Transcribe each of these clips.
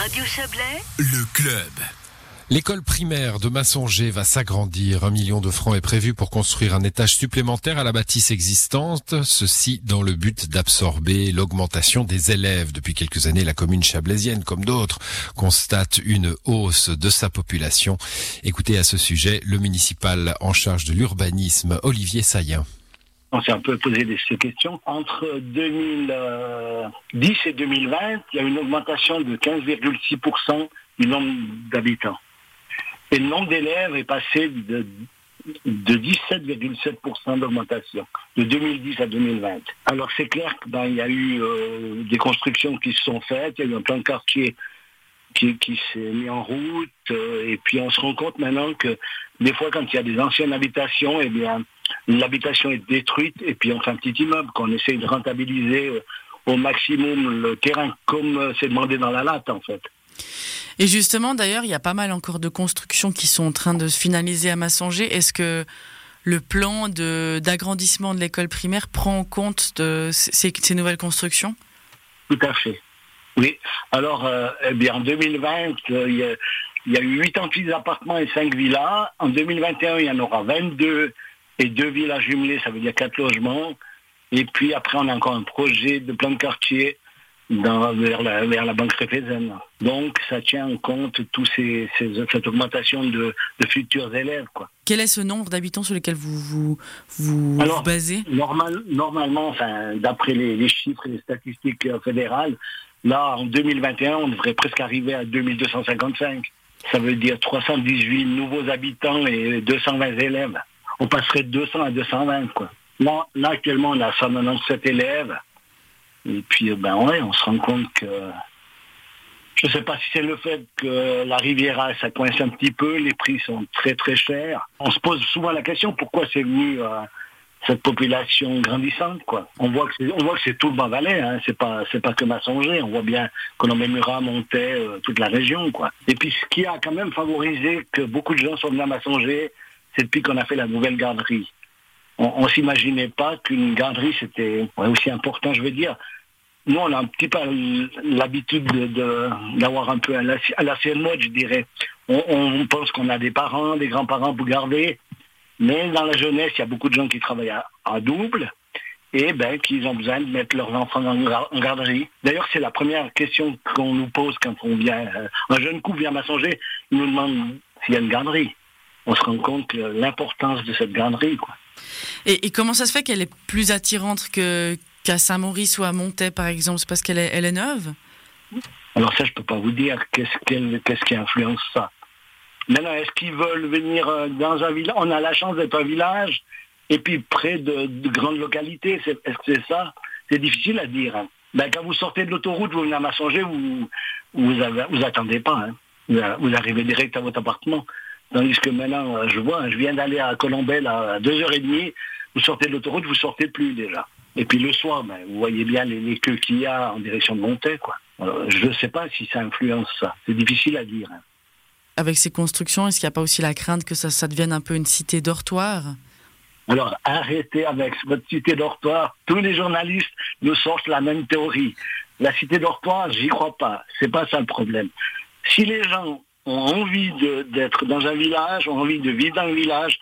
Radio Chablais, Le club. L'école primaire de Massonger va s'agrandir. Un million de francs est prévu pour construire un étage supplémentaire à la bâtisse existante. Ceci dans le but d'absorber l'augmentation des élèves. Depuis quelques années, la commune chablaisienne, comme d'autres, constate une hausse de sa population. Écoutez à ce sujet le municipal en charge de l'urbanisme, Olivier Saillant. On s'est un peu posé ces questions. Entre 2010 et 2020, il y a une augmentation de 15,6% du nombre d'habitants. Et le nombre d'élèves est passé de, de 17,7% d'augmentation, de 2010 à 2020. Alors c'est clair qu'il y a eu euh, des constructions qui se sont faites, il y a eu un plan de quartier qui, qui s'est mis en route, euh, et puis on se rend compte maintenant que des fois quand il y a des anciennes habitations, eh bien l'habitation est détruite et puis on fait un petit immeuble qu'on essaye de rentabiliser euh, au maximum le terrain comme euh, c'est demandé dans la latte en fait. Et justement, d'ailleurs, il y a pas mal encore de constructions qui sont en train de se finaliser à Massanger. Est-ce que le plan de- d'agrandissement de l'école primaire prend en compte de ces, ces nouvelles constructions? Tout à fait. Oui. Alors, euh, eh bien, en 2020, euh, il y, a- il y a eu 88 appartements et 5 villas. En 2021, il y en aura 22 et deux villas jumelées, ça veut dire 4 logements. Et puis après, on a encore un projet de plan de quartier dans, vers, la, vers la banque Réfézen. Donc, ça tient en compte tous ces, ces- cette augmentation de, de futurs élèves. Quoi. Quel est ce nombre d'habitants sur lesquels vous vous, vous, Alors, vous basez? Normal, normalement, enfin, d'après les, les chiffres et les statistiques euh, fédérales, là, en 2021, on devrait presque arriver à 2255. Ça veut dire 318 nouveaux habitants et 220 élèves. On passerait de 200 à 220, quoi. Là, actuellement, on a 197 élèves. Et puis, euh, ben ouais, on se rend compte que... Je ne sais pas si c'est le fait que la Riviera, ça coince un petit peu, les prix sont très très chers. On se pose souvent la question pourquoi c'est venu... euh, cette population grandissante, quoi. On voit que c'est, on voit que c'est tout le Bas-Valais, hein. C'est pas, c'est pas que Massonger. On voit bien que Murat montait euh, toute la région, quoi. Et puis, ce qui a quand même favorisé que beaucoup de gens sont venus à Massonger, c'est depuis qu'on a fait la nouvelle garderie. On, on s'imaginait pas qu'une garderie, c'était aussi important, je veux dire. Nous, on a un petit peu l'habitude de, de- d'avoir un peu à l'ancienne à mode, je dirais. On, on pense qu'on a des parents, des grands-parents pour garder. Mais dans la jeunesse, il y a beaucoup de gens qui travaillent à, à double et ben qu'ils ont besoin de mettre leurs enfants en, en garderie. D'ailleurs, c'est la première question qu'on nous pose quand on vient. euh, un jeune couple vient à Massonger, il nous demande s'il y a une garderie. On se rend compte de l'importance de cette garderie. Quoi. et, et comment ça se fait qu'elle est plus attirante qu'à Saint-Maurice ou à Montaix, par exemple? C'est parce qu'elle est, elle est neuve? Alors ça, je peux pas vous dire qu'est-ce qui influence ça. Maintenant, est-ce qu'ils veulent venir euh, dans un village? On a la chance d'être un village et puis près de, de grandes localités. Est-ce que c'est ça? C'est difficile à dire. hein. Ben, quand vous sortez de l'autoroute, vous venez à Massonger, vous vous, attendez pas. hein. Vous, arrivez direct à votre appartement. Tandis que maintenant, euh, je vois, je viens d'aller à Colombelle à 2h30, vous sortez de l'autoroute, vous sortez plus déjà. Et puis le soir, ben, vous voyez bien les, les queues qu'il y a en direction de. Quoi. Alors, je ne sais pas si ça influence ça. C'est difficile à dire. hein. Avec ces constructions, est-ce qu'il n'y a pas aussi la crainte que ça, devienne un peu une cité dortoir? Alors arrêtez avec votre cité dortoir. Tous les journalistes nous sortent la même théorie. La cité dortoir, j'y crois pas. C'est pas ça le problème. Si les gens ont envie d'être dans un village, ont envie de vivre dans un village,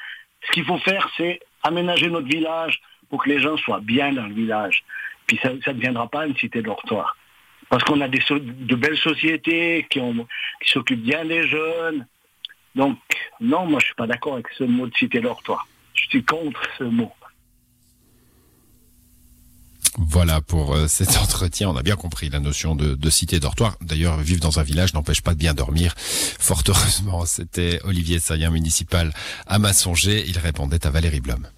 ce qu'il faut faire, c'est aménager notre village pour que les gens soient bien dans le village. Puis ça ne deviendra pas une cité dortoir. Parce qu'on a des so- de belles sociétés qui, ont- qui s'occupent bien des jeunes. Donc, non, moi je suis pas d'accord avec ce mot de cité dortoir. Je suis contre ce mot. Voilà pour euh, cet entretien. On a bien compris la notion de, de cité dortoir. D'ailleurs, vivre dans un village n'empêche pas de bien dormir. Fort heureusement, c'était Olivier Saillant, municipal à Massonger. Il répondait à Valérie Blum.